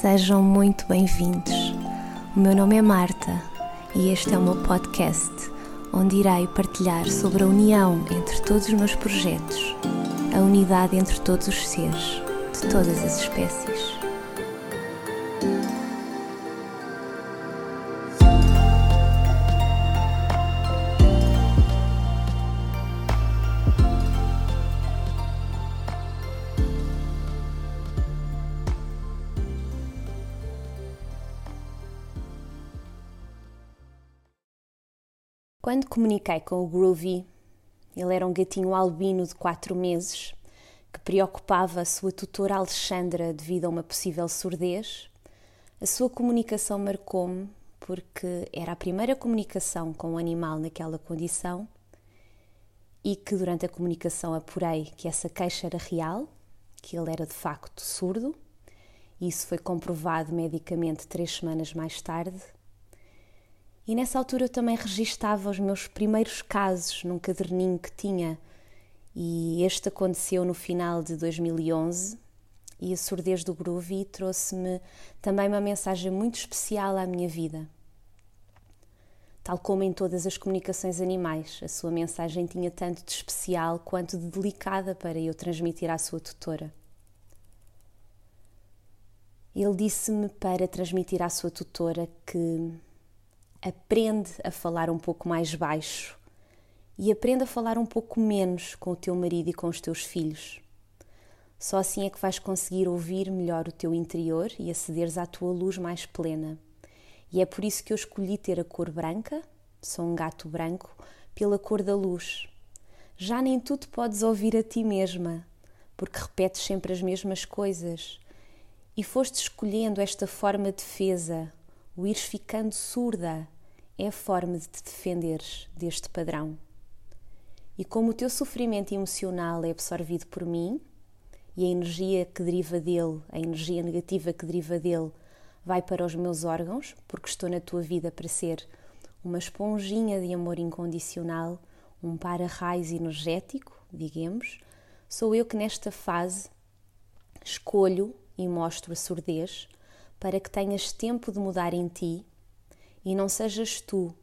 Sejam muito bem-vindos. O meu nome é Marta e este é o meu podcast, onde irei partilhar sobre a união entre todos os meus projetos, a unidade entre todos os seres, de todas as espécies. Comuniquei com o Groovy, ele era um gatinho albino de 4 meses que preocupava a sua tutora Alexandra devido a uma possível surdez. A sua comunicação marcou-me porque era a primeira comunicação com o um animal naquela condição e que durante a comunicação apurei que essa queixa era real, que ele era de facto surdo. Isso foi comprovado medicamente três semanas mais tarde e nessa altura eu também registava os meus primeiros casos num caderninho que tinha. E este aconteceu no final de 2011 e a surdez do Groovy trouxe-me também uma mensagem muito especial à minha vida. Tal como em todas as comunicações animais, a sua mensagem tinha tanto de especial quanto de delicada para eu transmitir à sua tutora. Ele disse-me para transmitir à sua tutora que aprende a falar um pouco mais baixo e aprende a falar um pouco menos com o teu marido e com os teus filhos. Só assim é que vais conseguir ouvir melhor o teu interior e acederes à tua luz mais plena. E é por isso que eu escolhi ter a cor branca, sou um gato branco, pela cor da luz. Já nem tu te podes ouvir a ti mesma, porque repetes sempre as mesmas coisas. E foste escolhendo esta forma de defesa, o ires ficando surda é a forma de te defenderes deste padrão. E como o teu sofrimento emocional é absorvido por mim e a energia que deriva dele, a energia negativa que deriva dele, vai para os meus órgãos, porque estou na tua vida para ser uma esponjinha de amor incondicional, um para-raios energético, digamos, sou eu que nesta fase escolho e mostro a surdez para que tenhas tempo de mudar em ti e não sejas tu,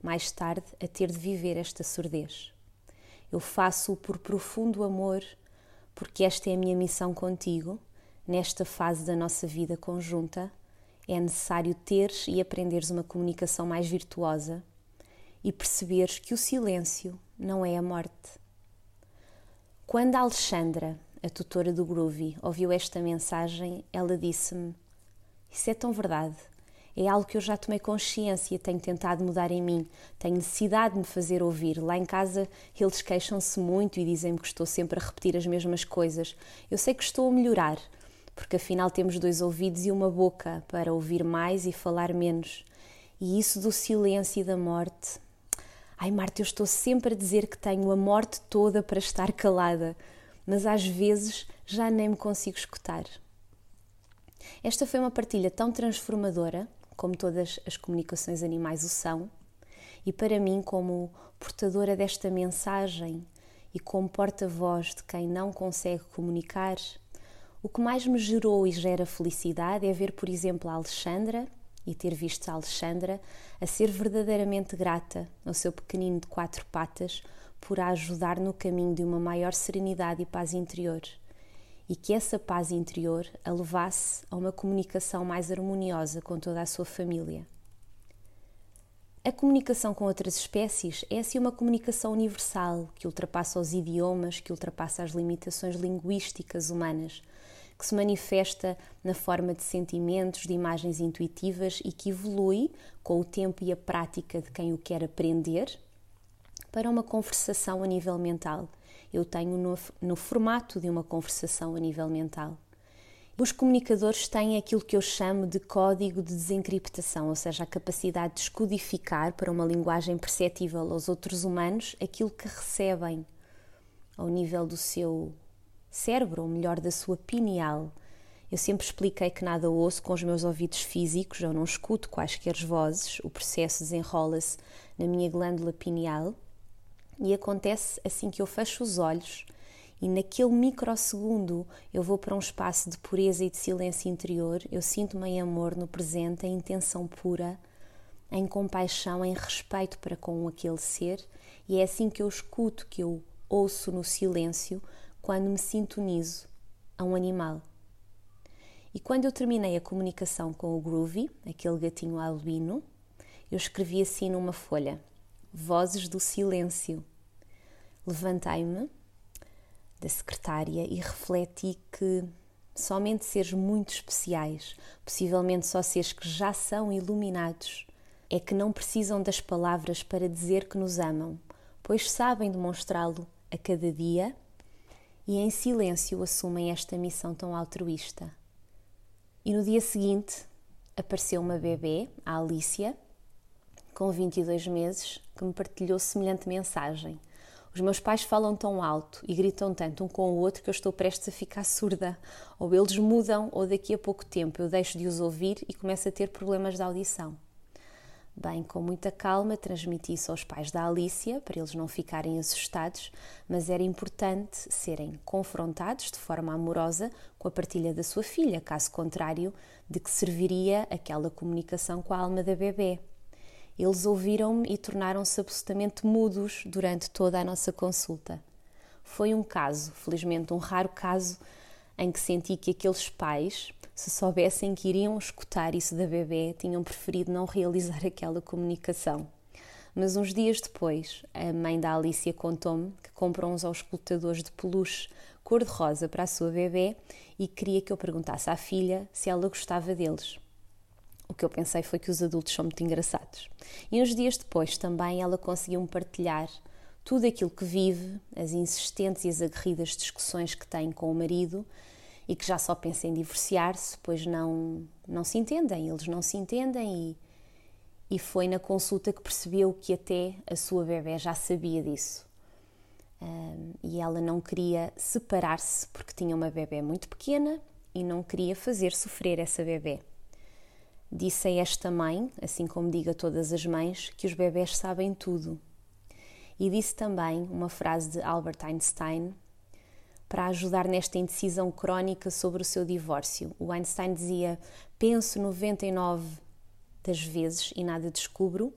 mais tarde, a ter de viver esta surdez. Eu faço-o por profundo amor, porque esta é a minha missão contigo, nesta fase da nossa vida conjunta. É necessário teres e aprenderes uma comunicação mais virtuosa e perceberes que o silêncio não é a morte. Quando a Alexandra, a tutora do Groovy, ouviu esta mensagem, ela disse-me: Isso é tão verdade. É algo que eu já tomei consciência, tenho tentado mudar em mim, tenho necessidade de me fazer ouvir. Lá em casa eles queixam-se muito e dizem-me que estou sempre a repetir as mesmas coisas. Eu sei que estou a melhorar, porque afinal temos dois ouvidos e uma boca para ouvir mais e falar menos. E isso do silêncio e da morte. Ai, Marta, eu estou sempre a dizer que tenho a morte toda para estar calada, mas às vezes já nem me consigo escutar. Esta foi uma partilha tão transformadora, como todas as comunicações animais o são, e para mim, como portadora desta mensagem e como porta-voz de quem não consegue comunicar, o que mais me gerou e gera felicidade é ver, por exemplo, a Alexandra e ter visto a Alexandra a ser verdadeiramente grata ao seu pequenino de quatro patas por a ajudar no caminho de uma maior serenidade e paz interior e que essa paz interior a levasse a uma comunicação mais harmoniosa com toda a sua família. A comunicação com outras espécies é assim uma comunicação universal que ultrapassa os idiomas, que ultrapassa as limitações linguísticas humanas, que se manifesta na forma de sentimentos, de imagens intuitivas e que evolui com o tempo e a prática de quem o quer aprender para uma conversação a nível mental eu tenho no, no formato de uma conversação a nível mental. Os comunicadores têm aquilo que eu chamo de código de desencriptação, ou seja, a capacidade de escodificar para uma linguagem perceptível aos outros humanos aquilo que recebem ao nível do seu cérebro, ou melhor, da sua pineal. Eu sempre expliquei que nada ouço com os meus ouvidos físicos, eu não escuto quaisquer vozes, o processo desenrola-se na minha glândula pineal, e acontece assim que eu fecho os olhos e naquele microsegundo eu vou para um espaço de pureza e de silêncio interior, eu sinto-me em amor no presente, em intenção pura, em compaixão, em respeito para com aquele ser, e é assim que eu escuto, que eu ouço no silêncio quando me sintonizo a um animal. E quando eu terminei a comunicação com o Groovy, aquele gatinho albino, eu escrevi assim numa folha: Vozes do Silêncio. Levantei-me da secretária e refleti que somente seres muito especiais, possivelmente só seres que já são iluminados, é que não precisam das palavras para dizer que nos amam, pois sabem demonstrá-lo a cada dia e em silêncio assumem esta missão tão altruísta. E no dia seguinte apareceu uma bebê, a Alicia, com 22 meses, que me partilhou semelhante mensagem. Os meus pais falam tão alto e gritam tanto um com o outro que eu estou prestes a ficar surda. Ou eles mudam, ou daqui a pouco tempo eu deixo de os ouvir e começo a ter problemas de audição. Bem, com muita calma, transmiti isso aos pais da Alicia para eles não ficarem assustados, mas era importante serem confrontados de forma amorosa com a partilha da sua filha, caso contrário, de que serviria aquela comunicação com a alma da bebê. Eles ouviram-me e tornaram-se absolutamente mudos durante toda a nossa consulta. Foi um caso, felizmente um raro caso, em que senti que aqueles pais, se soubessem que iriam escutar isso da bebê, tinham preferido não realizar aquela comunicação. Mas uns dias depois, a mãe da Alicia contou-me que comprou uns auscultadores de peluche cor-de-rosa para a sua bebê e queria que eu perguntasse à filha se ela gostava deles. O que eu pensei foi que os adultos são muito engraçados. E uns dias depois também ela conseguiu-me partilhar tudo aquilo que vive, as insistentes e as aguerridas discussões que tem com o marido e que já só pensa em divorciar-se, pois não, não se entendem, eles não se entendem e, e foi na consulta que percebeu que até a sua bebê já sabia disso. Um, e ela não queria separar-se porque tinha uma bebê muito pequena e não queria fazer sofrer essa bebê. Disse a esta mãe, assim como diga a todas as mães, que os bebés sabem tudo. E disse também uma frase de Albert Einstein para ajudar nesta indecisão crónica sobre o seu divórcio. O Einstein dizia: Penso 99 das vezes e nada descubro,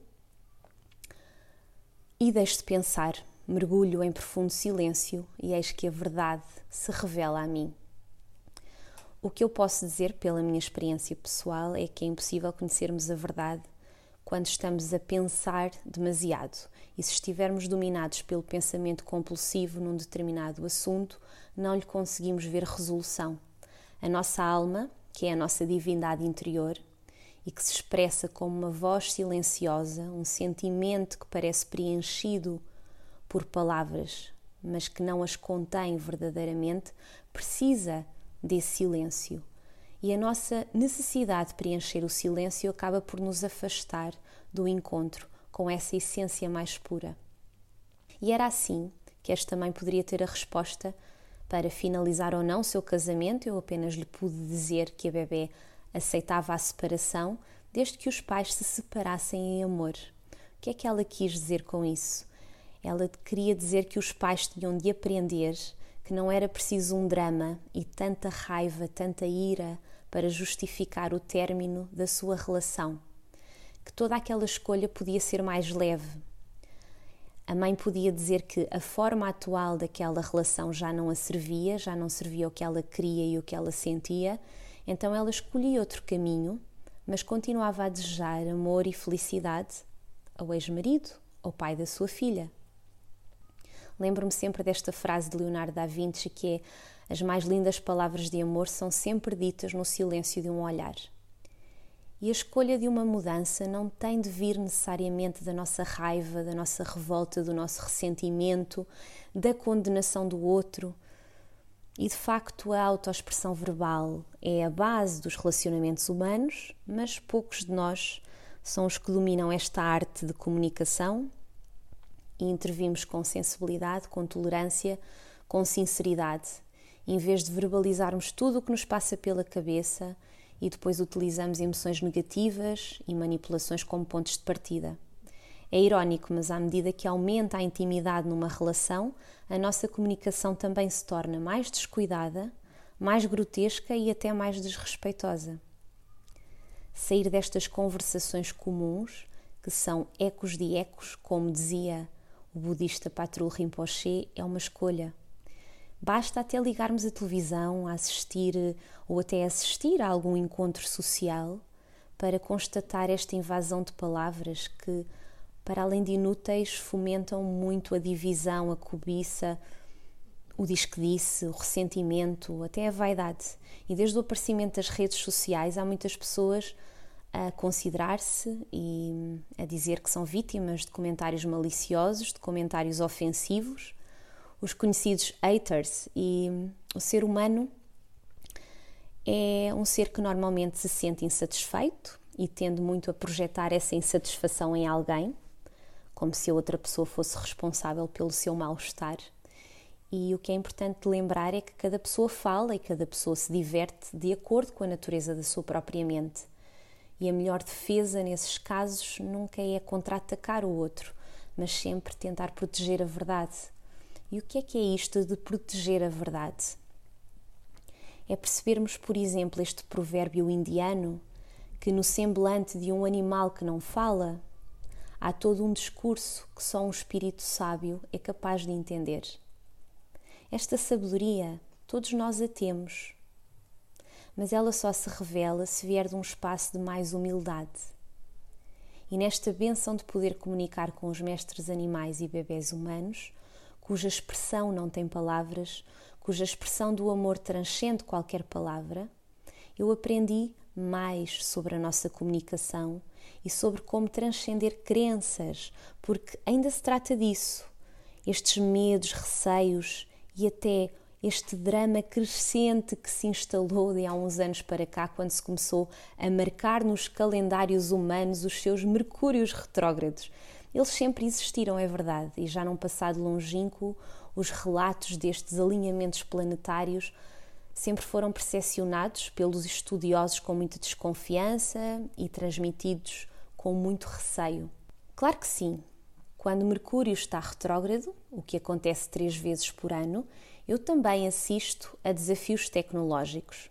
e deixo de pensar, mergulho em profundo silêncio e eis que a verdade se revela a mim. O que eu posso dizer pela minha experiência pessoal é que é impossível conhecermos a verdade quando estamos a pensar demasiado. E se estivermos dominados pelo pensamento compulsivo num determinado assunto, não lhe conseguimos ver resolução. A nossa alma, que é a nossa divindade interior e que se expressa como uma voz silenciosa, um sentimento que parece preenchido por palavras, mas que não as contém verdadeiramente, precisa desse silêncio. E a nossa necessidade de preencher o silêncio acaba por nos afastar do encontro com essa essência mais pura. E era assim que esta mãe poderia ter a resposta para finalizar ou não o seu casamento, eu apenas lhe pude dizer que a bebê aceitava a separação desde que os pais se separassem em amor. O que é que ela quis dizer com isso? Ela queria dizer que os pais tinham de aprender que não era preciso um drama e tanta raiva, tanta ira para justificar o término da sua relação. Que toda aquela escolha podia ser mais leve, a mãe podia dizer que a forma atual daquela relação já não a servia, já não servia o que ela queria e o que ela sentia, então ela escolhia outro caminho, mas continuava a desejar amor e felicidade ao ex-marido, ao pai da sua filha. Lembro-me sempre desta frase de Leonardo da Vinci que é: As mais lindas palavras de amor são sempre ditas no silêncio de um olhar. E a escolha de uma mudança não tem de vir necessariamente da nossa raiva, da nossa revolta, do nosso ressentimento, da condenação do outro. E de facto, a autoexpressão verbal é a base dos relacionamentos humanos, mas poucos de nós são os que dominam esta arte de comunicação e intervimos com sensibilidade, com tolerância, com sinceridade, em vez de verbalizarmos tudo o que nos passa pela cabeça e depois utilizamos emoções negativas e manipulações como pontos de partida. É irónico, mas à medida que aumenta a intimidade numa relação, a nossa comunicação também se torna mais descuidada, mais grotesca e até mais desrespeitosa. Sair destas conversações comuns, que são ecos de ecos, como dizia o budista Patrul Rinpoche, é uma escolha. Basta até ligarmos a televisão, a assistir ou até assistir a algum encontro social para constatar esta invasão de palavras que para além de inúteis, fomentam muito a divisão, a cobiça, o diz que disse, o ressentimento, até a vaidade. E desde o aparecimento das redes sociais, há muitas pessoas a considerar-se e a dizer que são vítimas de comentários maliciosos, de comentários ofensivos, os conhecidos haters. E o ser humano é um ser que normalmente se sente insatisfeito e tende muito a projetar essa insatisfação em alguém como se a outra pessoa fosse responsável pelo seu mal-estar. E o que é importante lembrar é que cada pessoa fala e cada pessoa se diverte de acordo com a natureza da sua própria mente. E a melhor defesa nesses casos nunca é contra-atacar o outro, mas sempre tentar proteger a verdade. E o que é que é isto de proteger a verdade? É percebermos, por exemplo, este provérbio indiano que no semblante de um animal que não fala há todo um discurso que só um espírito sábio é capaz de entender. Esta sabedoria todos nós a temos, mas ela só se revela se vier de um espaço de mais humildade. E nesta benção de poder comunicar com os mestres animais e bebés humanos, cuja expressão não tem palavras, cuja expressão do amor transcende qualquer palavra, eu aprendi mais sobre a nossa comunicação e sobre como transcender crenças, porque ainda se trata disso. Estes medos, receios e até este drama crescente que se instalou de há uns anos para cá, quando se começou a marcar nos calendários humanos os seus mercúrios retrógrados. Eles sempre existiram, é verdade, e já num passado longínquo, os relatos destes alinhamentos planetários sempre foram percepcionados pelos estudiosos com muita desconfiança e transmitidos com muito receio. Claro que sim. Quando Mercúrio está retrógrado, o que acontece três vezes por ano, eu também assisto a desafios tecnológicos.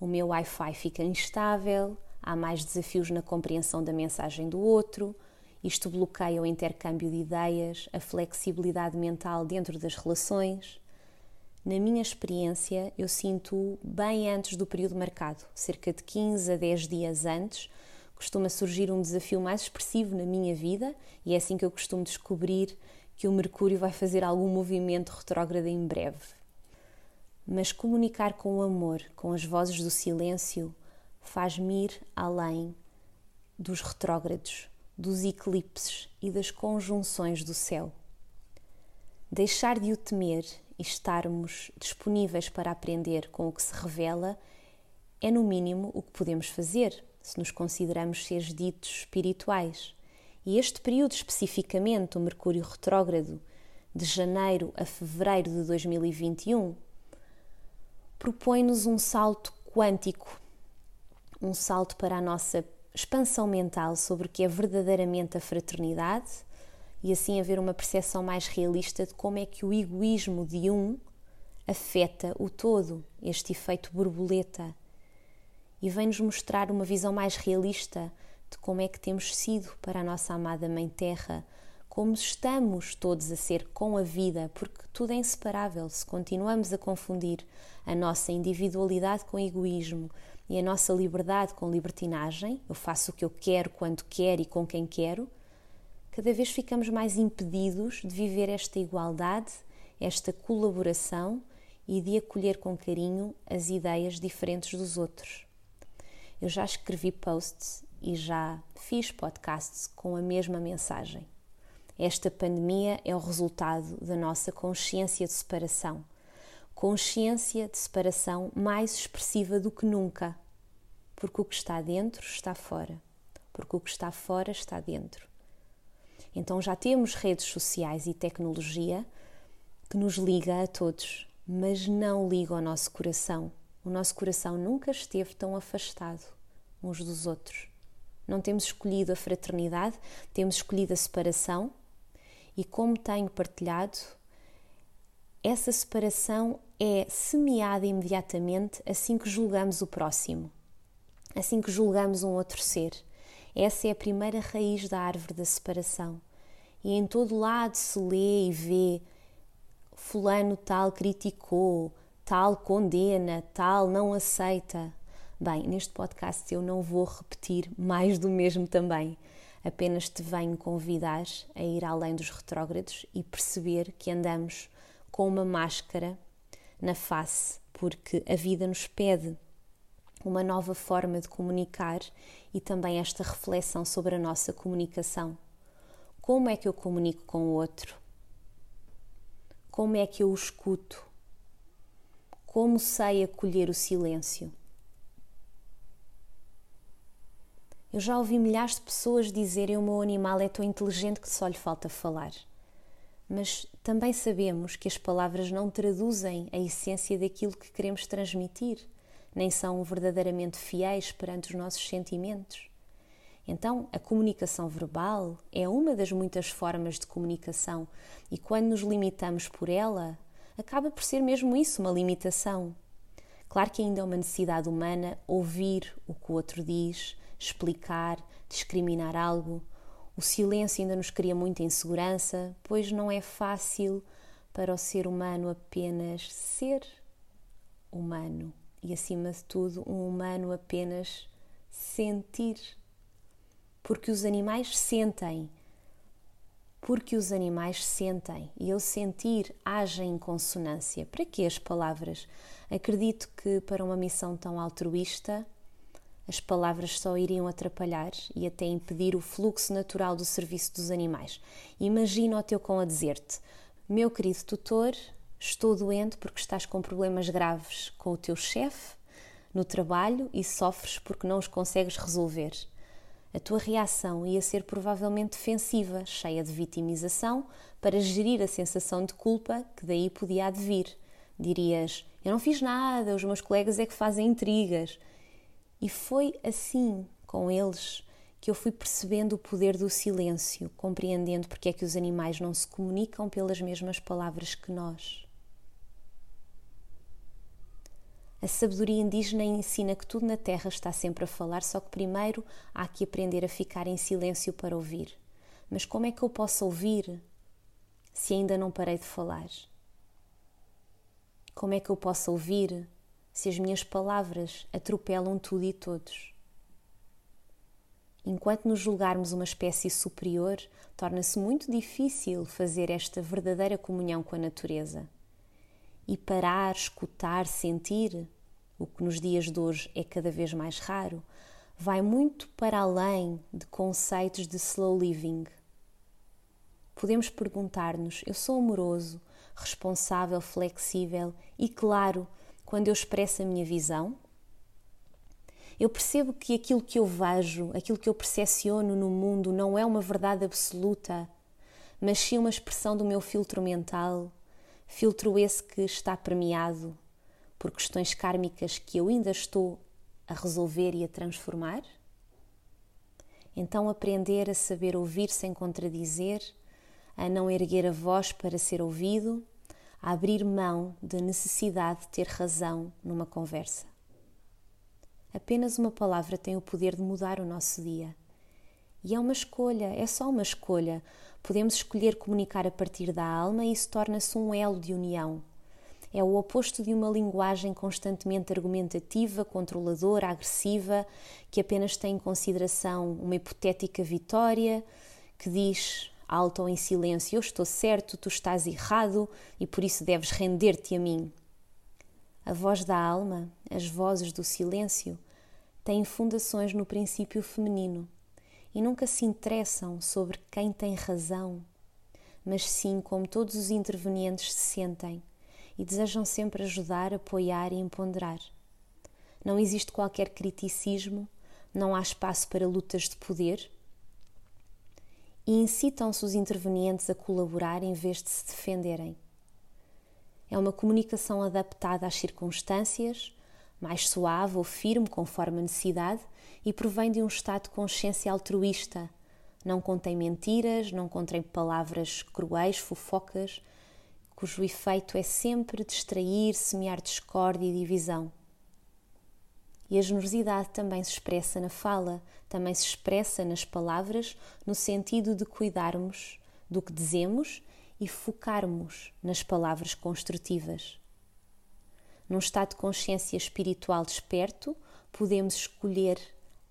O meu Wi-Fi fica instável, há mais desafios na compreensão da mensagem do outro, isto bloqueia o intercâmbio de ideias, a flexibilidade mental dentro das relações. Na minha experiência, eu sinto bem antes do período marcado, cerca de 15 a 10 dias antes, costuma surgir um desafio mais expressivo na minha vida e é assim que eu costumo descobrir que o Mercúrio vai fazer algum movimento retrógrado em breve. Mas comunicar com o amor, com as vozes do silêncio, faz-me ir além dos retrógrados, dos eclipses e das conjunções do céu. Deixar de o temer e estarmos disponíveis para aprender com o que se revela é, no mínimo, o que podemos fazer se nos consideramos seres ditos espirituais. E este período especificamente, o Mercúrio retrógrado, de janeiro a fevereiro de 2021, propõe-nos um salto quântico, um salto para a nossa expansão mental sobre o que é verdadeiramente a fraternidade e assim haver uma percepção mais realista de como é que o egoísmo de um afeta o todo, este efeito borboleta. E vem-nos mostrar uma visão mais realista de como é que temos sido para a nossa amada Mãe Terra, como estamos todos a ser com a vida, porque tudo é inseparável. Se continuamos a confundir a nossa individualidade com egoísmo e a nossa liberdade com libertinagem, eu faço o que eu quero, quando quero e com quem quero, cada vez ficamos mais impedidos de viver esta igualdade, esta colaboração e de acolher com carinho as ideias diferentes dos outros. Eu já escrevi posts e já fiz podcasts com a mesma mensagem. Esta pandemia é o resultado da nossa consciência de separação. Consciência de separação mais expressiva do que nunca. Porque o que está dentro está fora. Porque o que está fora está dentro. Então já temos redes sociais e tecnologia que nos liga a todos, mas não liga ao nosso coração, o nosso coração nunca esteve tão afastado uns dos outros. Não temos escolhido a fraternidade, temos escolhido a separação. E como tenho partilhado, essa separação é semeada imediatamente assim que julgamos o próximo, assim que julgamos um outro ser. Essa é a primeira raiz da árvore da separação. E em todo lado se lê e vê: Fulano tal criticou, tal condena, tal não aceita. Bem, neste podcast eu não vou repetir mais do mesmo também. Apenas te venho convidar a ir além dos retrógrados e perceber que andamos com uma máscara na face, porque a vida nos pede uma nova forma de comunicar e também esta reflexão sobre a nossa comunicação. Como é que eu comunico com o outro? Como é que eu o escuto? Como sei acolher o silêncio? Eu já ouvi milhares de pessoas dizerem o meu animal é tão inteligente que só lhe falta falar. Mas também sabemos que as palavras não traduzem a essência daquilo que queremos transmitir nem são verdadeiramente fiéis perante os nossos sentimentos. Então, a comunicação verbal é uma das muitas formas de comunicação e quando nos limitamos por ela, acaba por ser mesmo isso, uma limitação. Claro que ainda é uma necessidade humana ouvir o que o outro diz, explicar, discriminar algo. O silêncio ainda nos cria muita insegurança, pois não é fácil para o ser humano apenas ser humano e, acima de tudo, um humano apenas sentir. Porque os animais sentem. Porque os animais sentem e eu sentir age em consonância. Para que as palavras? Acredito que para uma missão tão altruísta, as palavras só iriam atrapalhar e até impedir o fluxo natural do serviço dos animais. Imagina o teu cão a dizer-te: Meu querido tutor, Estou doente porque estás com problemas graves com o teu chefe no trabalho e sofres porque não os consegues resolver. A tua reação ia ser provavelmente defensiva, cheia de vitimização, para gerir a sensação de culpa que daí podia advir. Dirias: Eu não fiz nada, os meus colegas é que fazem intrigas. E foi assim com eles que eu fui percebendo o poder do silêncio, compreendendo porque é que os animais não se comunicam pelas mesmas palavras que nós. A sabedoria indígena ensina que tudo na Terra está sempre a falar, só que primeiro há que aprender a ficar em silêncio para ouvir. Mas como é que eu posso ouvir se ainda não parei de falar? Como é que eu posso ouvir se as minhas palavras atropelam tudo e todos? Enquanto nos julgarmos uma espécie superior, torna-se muito difícil fazer esta verdadeira comunhão com a natureza e parar, escutar, sentir, o que nos dias de hoje é cada vez mais raro, vai muito para além de conceitos de slow living. Podemos perguntar-nos: eu sou amoroso, responsável, flexível e claro quando eu expresso a minha visão? Eu percebo que aquilo que eu vejo, aquilo que eu percepciono no mundo não é uma verdade absoluta, mas sim uma expressão do meu filtro mental, filtro esse que está permeado por questões kármicas que eu ainda estou a resolver e a transformar? Então, aprender a saber ouvir sem contradizer, a não erguer a voz para ser ouvido, a abrir mão da necessidade de ter razão numa conversa. Apenas uma palavra tem o poder de mudar o nosso dia. E é uma escolha, é só uma escolha. Podemos escolher comunicar a partir da alma e isso torna-se um elo de união. É o oposto de uma linguagem constantemente argumentativa, controladora, agressiva, que apenas tem em consideração uma hipotética vitória, que diz alto ou em silêncio: Eu estou certo, tu estás errado e por isso deves render-te a mim. A voz da alma, as vozes do silêncio, têm fundações no princípio feminino e nunca se interessam sobre quem tem razão, mas sim como todos os intervenientes se sentem e desejam sempre ajudar, apoiar e empoderar. Não existe qualquer criticismo, não há espaço para lutas de poder e incitam-se os intervenientes a colaborar em vez de se defenderem. É uma comunicação adaptada às circunstâncias, mais suave ou firme conforme a necessidade e provém de um estado de consciência altruísta. Não contém mentiras, não contém palavras cruéis, fofocas, cujo efeito é sempre distrair, semear discórdia e divisão. E a generosidade também se expressa na fala, também se expressa nas palavras, no sentido de cuidarmos do que dizemos e focarmos nas palavras construtivas. Num estado de consciência espiritual desperto, podemos escolher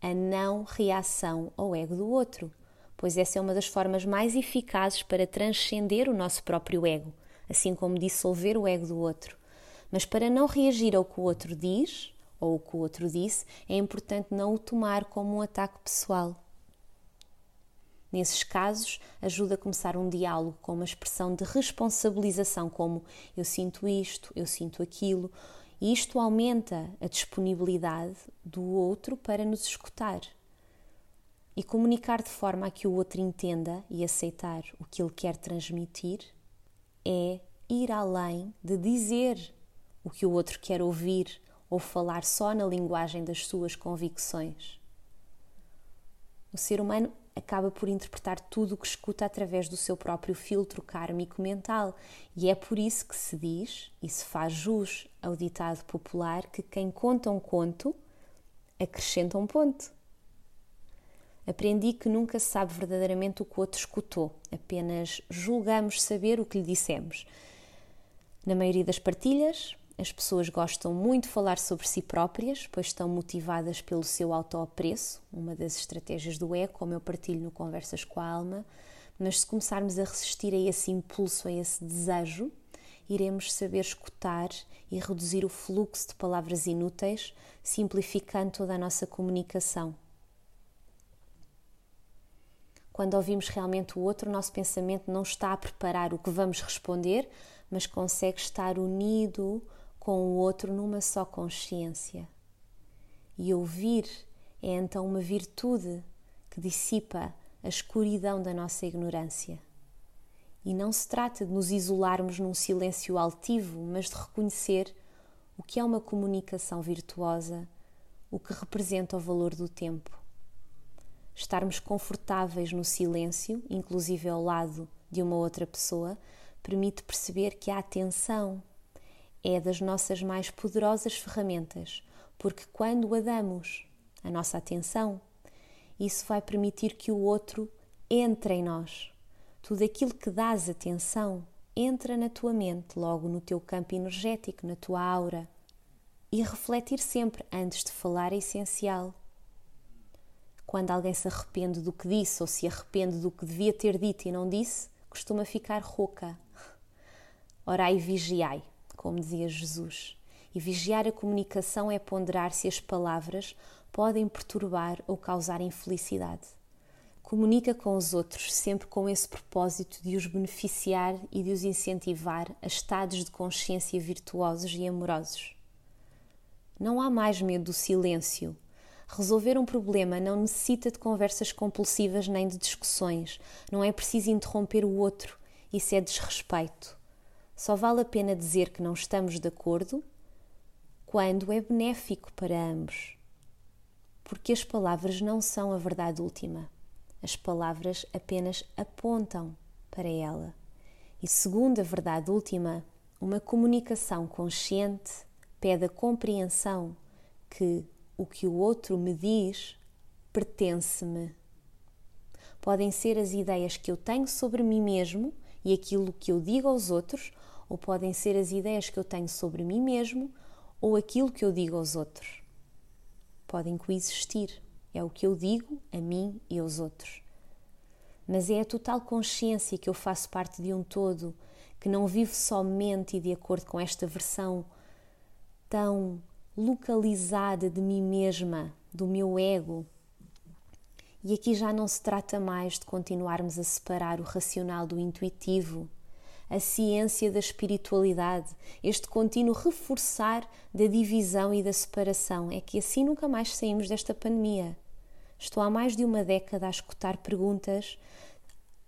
a não reação ao ego do outro, pois essa é uma das formas mais eficazes para transcender o nosso próprio ego, assim como dissolver o ego do outro. Mas para não reagir ao que o outro diz, ou o que o outro disse, é importante não o tomar como um ataque pessoal. Nesses casos, ajuda a começar um diálogo com uma expressão de responsabilização, como eu sinto isto, eu sinto aquilo, e isto aumenta a disponibilidade do outro para nos escutar. E comunicar de forma a que o outro entenda e aceitar o que ele quer transmitir é ir além de dizer o que o outro quer ouvir ou falar só na linguagem das suas convicções. O ser humano acaba por interpretar tudo o que escuta através do seu próprio filtro kármico mental, e é por isso que se diz e se faz jus ao ditado popular que quem conta um conto acrescenta um ponto. Aprendi que nunca se sabe verdadeiramente o que o outro escutou, apenas julgamos saber o que lhe dissemos. Na maioria das partilhas, as pessoas gostam muito de falar sobre si próprias, pois estão motivadas pelo seu autoapreço, uma das estratégias do ego, como eu partilho no Conversas com a Alma. Mas se começarmos a resistir a esse impulso, a esse desejo, iremos saber escutar e reduzir o fluxo de palavras inúteis, simplificando toda a nossa comunicação. Quando ouvimos realmente o outro, o nosso pensamento não está a preparar o que vamos responder, mas consegue estar unido com o outro numa só consciência. E ouvir é então uma virtude que dissipa a escuridão da nossa ignorância. E não se trata de nos isolarmos num silêncio altivo, mas de reconhecer o que é uma comunicação virtuosa, o que representa o valor do tempo. Estarmos confortáveis no silêncio, inclusive ao lado de uma outra pessoa, permite perceber que a atenção é das nossas mais poderosas ferramentas, porque quando a damos a nossa atenção, isso vai permitir que o outro entre em nós. Tudo aquilo que dás atenção entra na tua mente, logo no teu campo energético, na tua aura. E refletir sempre antes de falar é essencial. Quando alguém se arrepende do que disse ou se arrepende do que devia ter dito e não disse, costuma ficar rouca. Orai e vigiai como dizia Jesus. E vigiar a comunicação é ponderar se as palavras podem perturbar ou causar infelicidade. Comunica com os outros sempre com esse propósito de os beneficiar e de os incentivar a estados de consciência virtuosos e amorosos. Não há mais medo do silêncio. Resolver um problema não necessita de conversas compulsivas nem de discussões. Não é preciso interromper o outro. Isso é desrespeito. Só vale a pena dizer que não estamos de acordo quando é benéfico para ambos. Porque as palavras não são a verdade última. As palavras apenas apontam para ela. E segundo a verdade última, uma comunicação consciente pede a compreensão que o que o outro me diz pertence-me. Podem ser as ideias que eu tenho sobre mim mesmo e aquilo que eu digo aos outros, ou podem ser as ideias que eu tenho sobre mim mesmo ou aquilo que eu digo aos outros. Podem coexistir, é o que eu digo a mim e aos outros. Mas é a total consciência que eu faço parte de um todo, que não vivo somente e de acordo com esta versão tão localizada de mim mesma, do meu ego. E aqui já não se trata mais de continuarmos a separar o racional do intuitivo, a ciência da espiritualidade, este contínuo reforçar da divisão e da separação. É que assim nunca mais saímos desta pandemia. Estou há mais de uma década a escutar perguntas: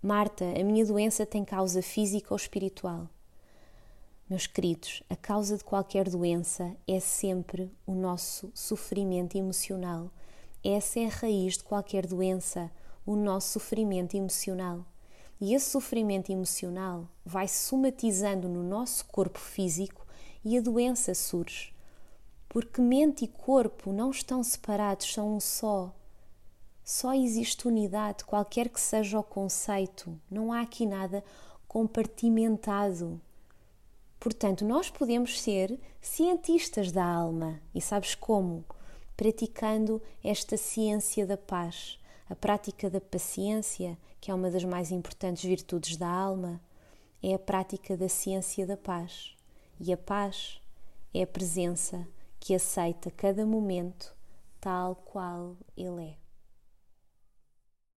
Marta, a minha doença tem causa física ou espiritual? Meus queridos, a causa de qualquer doença é sempre o nosso sofrimento emocional. Essa é a raiz de qualquer doença, o nosso sofrimento emocional. E esse sofrimento emocional vai somatizando no nosso corpo físico e a doença surge. Porque mente e corpo não estão separados, são um só. Só existe unidade, qualquer que seja o conceito. Não há aqui nada compartimentado. Portanto, nós podemos ser cientistas da alma. E sabes como? Praticando esta ciência da paz, a prática da paciência, que é uma das mais importantes virtudes da alma, é a prática da ciência da paz. E a paz é a presença que aceita cada momento tal qual ele é.